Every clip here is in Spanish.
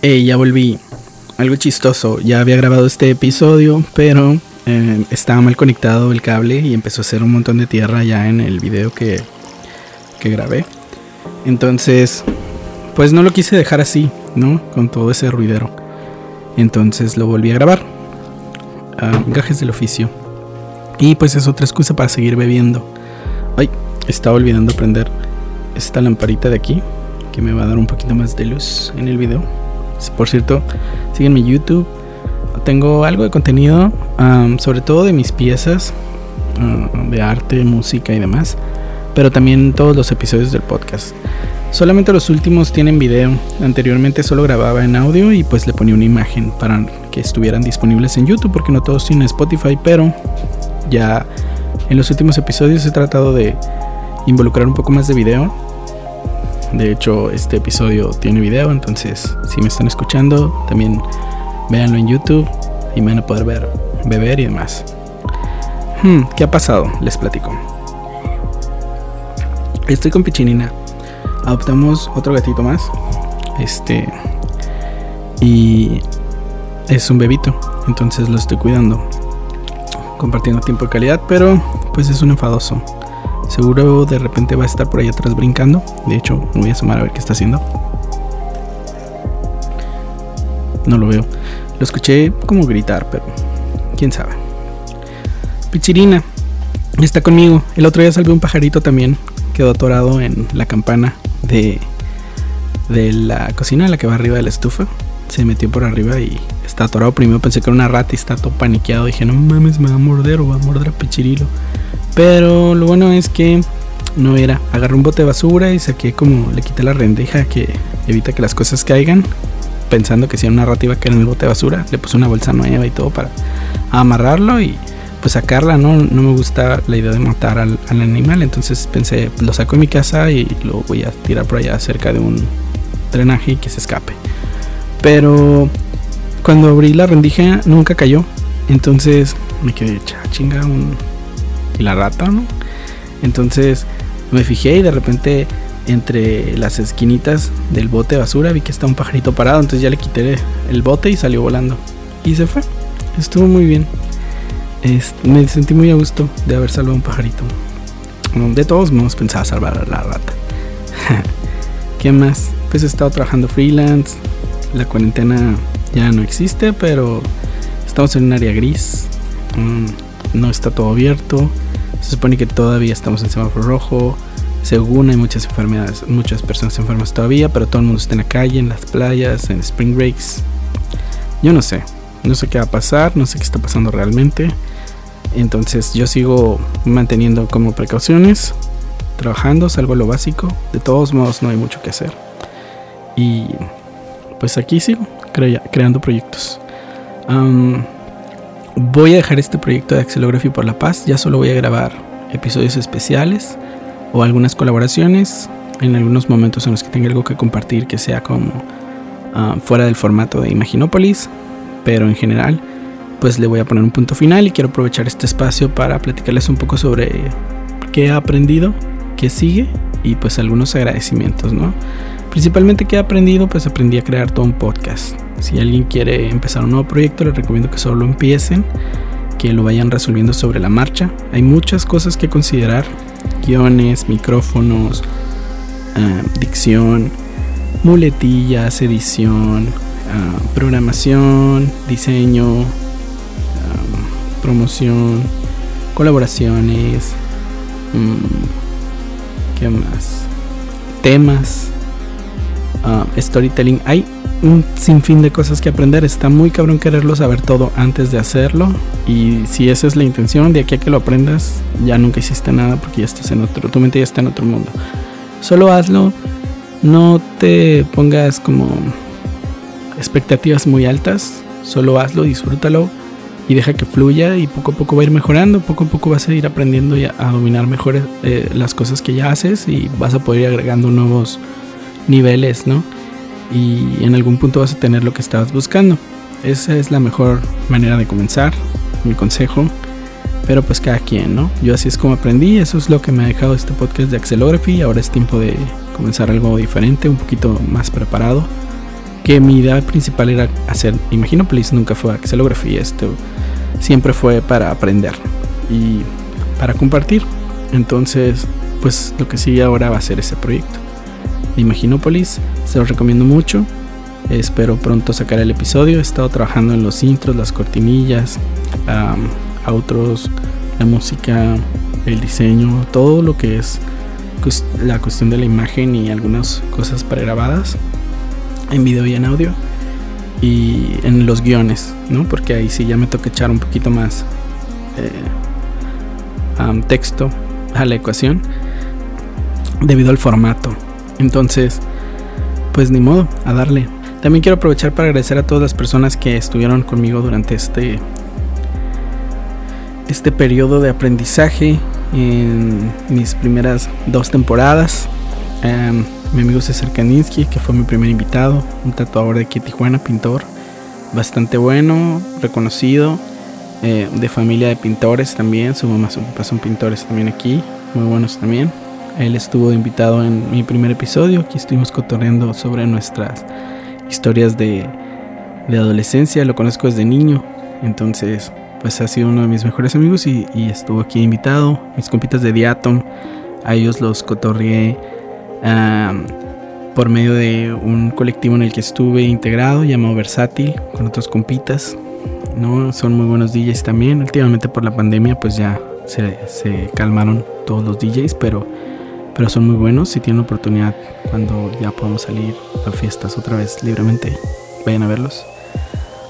Hey, ya volví. Algo chistoso. Ya había grabado este episodio, pero eh, estaba mal conectado el cable y empezó a hacer un montón de tierra ya en el video que, que grabé. Entonces, pues no lo quise dejar así, ¿no? Con todo ese ruidero. Entonces lo volví a grabar. Ah, gajes del oficio. Y pues es otra excusa para seguir bebiendo. Ay, estaba olvidando prender esta lamparita de aquí. Que me va a dar un poquito más de luz en el video. Por cierto, síguenme en YouTube. Tengo algo de contenido, sobre todo de mis piezas, de arte, música y demás. Pero también todos los episodios del podcast. Solamente los últimos tienen video. Anteriormente solo grababa en audio y pues le ponía una imagen para que estuvieran disponibles en YouTube porque no todos tienen Spotify, pero ya en los últimos episodios he tratado de involucrar un poco más de video de hecho, este episodio tiene video, entonces si me están escuchando, también véanlo en YouTube y me van a poder ver, beber y demás. Hmm, ¿Qué ha pasado? Les platico. Estoy con Pichinina. Adoptamos otro gatito más. Este. Y es un bebito. Entonces lo estoy cuidando. Compartiendo tiempo de calidad. Pero pues es un enfadoso. Seguro de repente va a estar por ahí atrás brincando. De hecho, me voy a asomar a ver qué está haciendo. No lo veo. Lo escuché como gritar, pero quién sabe. Pichirina está conmigo. El otro día salvé un pajarito también. Quedó atorado en la campana de, de la cocina, la que va arriba de la estufa. Se metió por arriba y está atorado. Primero pensé que era una rata y está todo paniqueado. Dije, no mames, me va a morder o va a morder a Pichirilo. Pero lo bueno es que no era. Agarré un bote de basura y saqué como le quité la rendeja que evita que las cosas caigan. Pensando que si era una rata iba caer en el bote de basura. Le puse una bolsa nueva y todo para amarrarlo y pues sacarla, ¿no? No me gusta la idea de matar al, animal. Entonces pensé, lo saco de mi casa y lo voy a tirar por allá cerca de un drenaje y que se escape. Pero cuando abrí la rendija nunca cayó. Entonces me quedé chinga un y la rata, ¿no? Entonces me fijé y de repente entre las esquinitas del bote basura vi que está un pajarito parado, entonces ya le quité el bote y salió volando. Y se fue. Estuvo muy bien. me sentí muy a gusto de haber salvado un pajarito. De todos modos pensaba salvar a la rata. ¿Qué más? Pues he estado trabajando freelance. La cuarentena ya no existe, pero estamos en un área gris. Mm, no está todo abierto. Se supone que todavía estamos en semáforo rojo. Según hay muchas enfermedades, muchas personas enfermas todavía, pero todo el mundo está en la calle, en las playas, en spring breaks. Yo no sé, no sé qué va a pasar, no sé qué está pasando realmente. Entonces yo sigo manteniendo como precauciones, trabajando, salvo lo básico. De todos modos no hay mucho que hacer. Y pues aquí sigo creando proyectos. Voy a dejar este proyecto de Axelography por la paz. Ya solo voy a grabar episodios especiales o algunas colaboraciones en algunos momentos en los que tenga algo que compartir que sea como ah, fuera del formato de Imaginópolis. Pero en general, pues le voy a poner un punto final y quiero aprovechar este espacio para platicarles un poco sobre qué he aprendido, qué sigue y pues algunos agradecimientos, ¿no? Principalmente qué he aprendido, pues aprendí a crear todo un podcast si alguien quiere empezar un nuevo proyecto, les recomiendo que solo empiecen, que lo vayan resolviendo sobre la marcha. Hay muchas cosas que considerar, guiones, micrófonos, ah, dicción, muletillas, edición, ah, programación, diseño, ah, promoción, colaboraciones, mm, ¿qué más? Temas, storytelling. Hay un sinfín de cosas que aprender. Está muy cabrón quererlo saber todo antes de hacerlo. Y si esa es la intención, de aquí a que lo aprendas, ya nunca hiciste nada porque ya estás en otro, tu mente ya está en otro mundo. Solo hazlo, no te pongas como expectativas muy altas, solo hazlo, disfrútalo y deja que fluya y poco a poco va a ir mejorando, poco a poco vas a ir aprendiendo a dominar mejor eh, las cosas que ya haces y vas a poder ir agregando nuevos niveles, ¿no? y en algún punto vas a tener lo que estabas buscando. Esa es la mejor manera de comenzar, mi consejo. Pero pues cada quien, ¿no? Yo así es como aprendí, eso es lo que me ha dejado este podcast de Axelography. Ahora es tiempo de comenzar algo diferente, un poquito más preparado, que mi idea principal era hacer Imaginopolis, nunca fue axelografía, esto siempre fue para aprender y para compartir. Entonces, pues lo que sigue ahora va a ser ese proyecto. Imaginopolis, se los recomiendo mucho. Espero pronto sacar el episodio. He estado trabajando en los intros, las cortinillas, outros, la música, el diseño, todo lo que es la cuestión de la imagen y algunas cosas pregrabadas en video y en audio y en los guiones, ¿no? Porque ahí sí ya me toca echar un poquito más eh, texto a la ecuación debido al formato. Entonces, pues ni modo, a darle. También quiero aprovechar para agradecer a todas las personas que estuvieron conmigo durante este este periodo de aprendizaje en mis primeras dos temporadas. Em, mi amigo César Kaninsky, que fue mi primer invitado, un tatuador de aquí Tijuana, pintor, bastante bueno, reconocido, eh, de familia de pintores también, su mamá, su papá son pintores también aquí, muy buenos también. Él estuvo invitado en mi primer episodio, aquí estuvimos cotorreando sobre nuestras historias de, de adolescencia, lo conozco desde niño, entonces pues ha sido uno de mis mejores amigos y, estuvo aquí invitado. Mis compitas de Diatom, a ellos los cotorrié por medio de un colectivo en el que estuve integrado llamado Versátil con otros compitas. ¿no? Son muy buenos DJs también. Últimamente por la pandemia pues ya se, se calmaron todos los DJs, pero, pero son muy buenos. Si tienen oportunidad cuando ya podamos salir a fiestas otra vez libremente, vayan a verlos.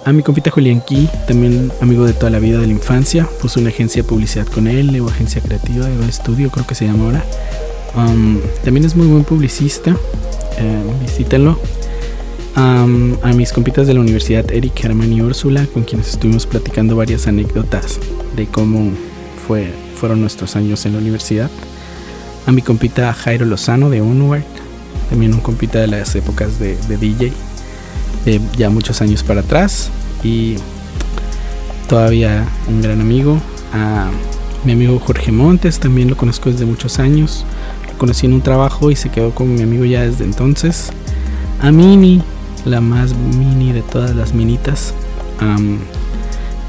A mi compita Julián Key, también amigo de toda la vida de la infancia, puso una agencia de publicidad con él, o agencia creativa, o estudio, creo que se llama ahora. Um, también es muy buen publicista, eh, visítenlo. Um, a mis compitas de la universidad, Eric, Germán y Úrsula, con quienes estuvimos platicando varias anécdotas de cómo fue, fueron nuestros años en la universidad. A mi compita Jairo Lozano de Onward, también un compita de las épocas de, DJ, de ya muchos años para atrás y todavía un gran amigo. A mi amigo Jorge Montes, también lo conozco desde muchos años. Lo conocí en un trabajo y se quedó como mi amigo ya desde entonces. A Mini, la más mini de todas las minitas,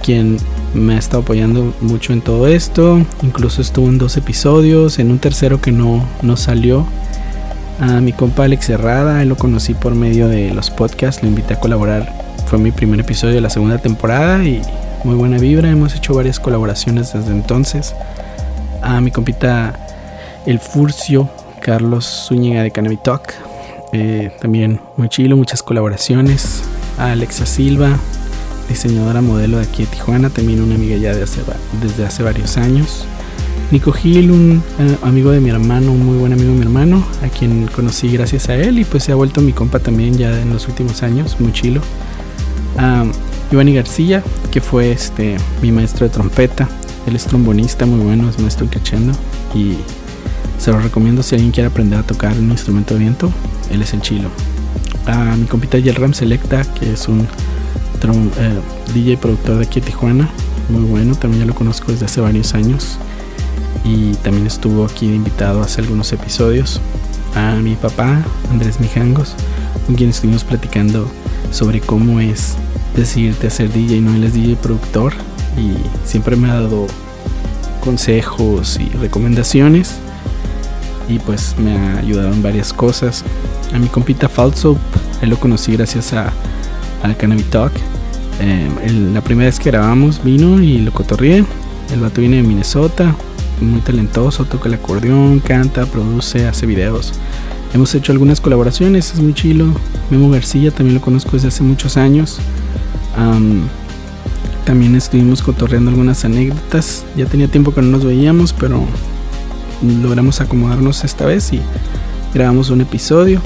quien me ha estado apoyando mucho en todo esto. Incluso estuvo en dos episodios, en un tercero que no, no salió. A mi compa Alex Herrada, lo conocí por medio de los podcasts, lo invité a colaborar fue mi primer episodio de la segunda temporada y muy buena vibra. Hemos hecho varias colaboraciones desde entonces. A mi compita El Furcio, Carlos Zúñiga de Cannabis Talk. Eh, también muy chilo, muchas colaboraciones. A Alexa Silva, diseñadora modelo de aquí de Tijuana, también una amiga ya de hace, desde hace varios años. Nico Gil, un eh, amigo de mi hermano, un muy buen amigo de mi hermano, a quien conocí gracias a él y pues se ha vuelto mi compa también ya en los últimos años, muy chilo a Giovanni García, que fue este mi maestro de trompeta. Él es trombonista muy bueno, es maestro en y se lo recomiendo si alguien quiere aprender a tocar un instrumento de viento, él es el chilo. A mi compita Yelram Selecta, que es un eh, DJ productor de aquí de Tijuana, muy bueno, también ya lo conozco desde hace varios años y también estuvo aquí invitado hace algunos episodios. A mi papá, Andrés Mijangos, con quien estuvimos platicando sobre cómo es decidirte a ser DJ, no él es DJ productor y siempre me ha dado consejos y recomendaciones y pues me ha ayudado en varias cosas. A mi compita Falso, él lo conocí gracias a, al Cannabis Talk. Eh, la primera vez que grabamos vino y lo cotorrié. El vato viene de Minnesota, muy talentoso, toca el acordeón, canta, produce, hace videos. Hemos hecho algunas colaboraciones, es muy chilo. Memo García también lo conozco desde hace muchos años. también estuvimos cotorreando algunas anécdotas. Ya tenía tiempo que no nos veíamos, pero logramos acomodarnos esta vez y grabamos un episodio.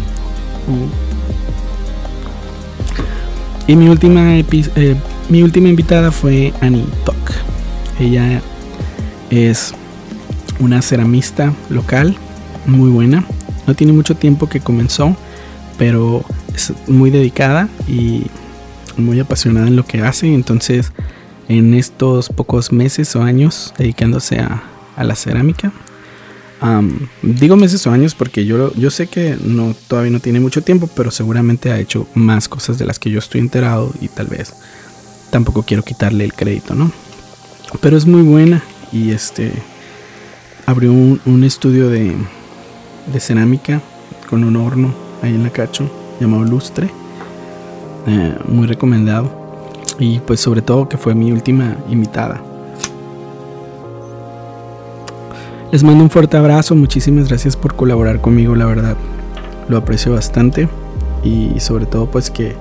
Y mi última, eh, mi última invitada fue Annie Tok. Ella es una ceramista local muy buena. No tiene mucho tiempo que comenzó, pero es muy dedicada y muy apasionada en lo que hace. Entonces, en estos pocos meses o años dedicándose a, la cerámica, digo meses o años porque yo, yo sé que no, todavía no tiene mucho tiempo, pero seguramente ha hecho más cosas de las que yo estoy enterado y tal vez tampoco quiero quitarle el crédito, ¿no? Pero es muy buena y este abrió un, estudio de, de, cerámica con un horno ahí en la cacho llamado Lustre, eh, muy recomendado y pues sobre todo que fue mi última invitada. Les mando un fuerte abrazo, muchísimas gracias por colaborar conmigo, la verdad. Lo aprecio bastante y sobre todo pues que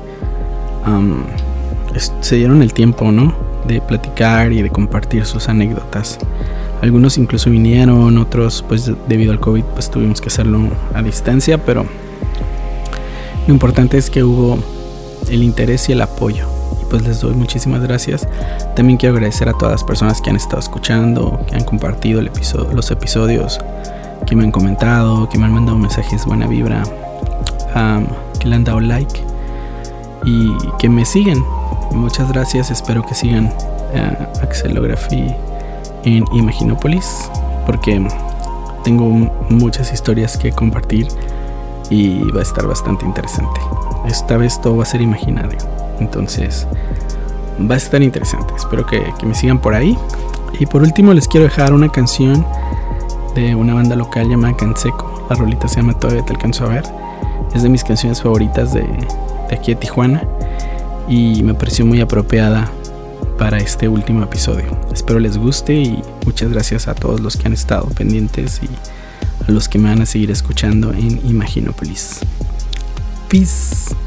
se dieron el tiempo, ¿no? De platicar y de compartir sus anécdotas. Algunos incluso vinieron, otros pues debido al COVID pues tuvimos que hacerlo a distancia, pero lo importante es que hubo el interés y el apoyo pues les doy muchísimas gracias. También quiero agradecer a todas las personas que han estado escuchando, que han compartido los episodios, que me han comentado, que me han mandado mensajes buena vibra, que le han dado like y que me siguen. Muchas gracias, espero que sigan uh, Axelography en Imaginopolis porque tengo muchas historias que compartir y va a estar bastante interesante. Esta vez todo va a ser imaginario. Entonces va a estar interesante. Espero que, me sigan por ahí. Y por último les quiero dejar una canción de una banda local llamada Canseco. La rolita se llama Todavía te alcanzo a ver. Es de mis canciones favoritas de, de aquí de Tijuana. Y me pareció muy apropiada para este último episodio. Espero les guste y muchas gracias a todos los que han estado pendientes y a los que me van a seguir escuchando en Imaginopolis. Peace.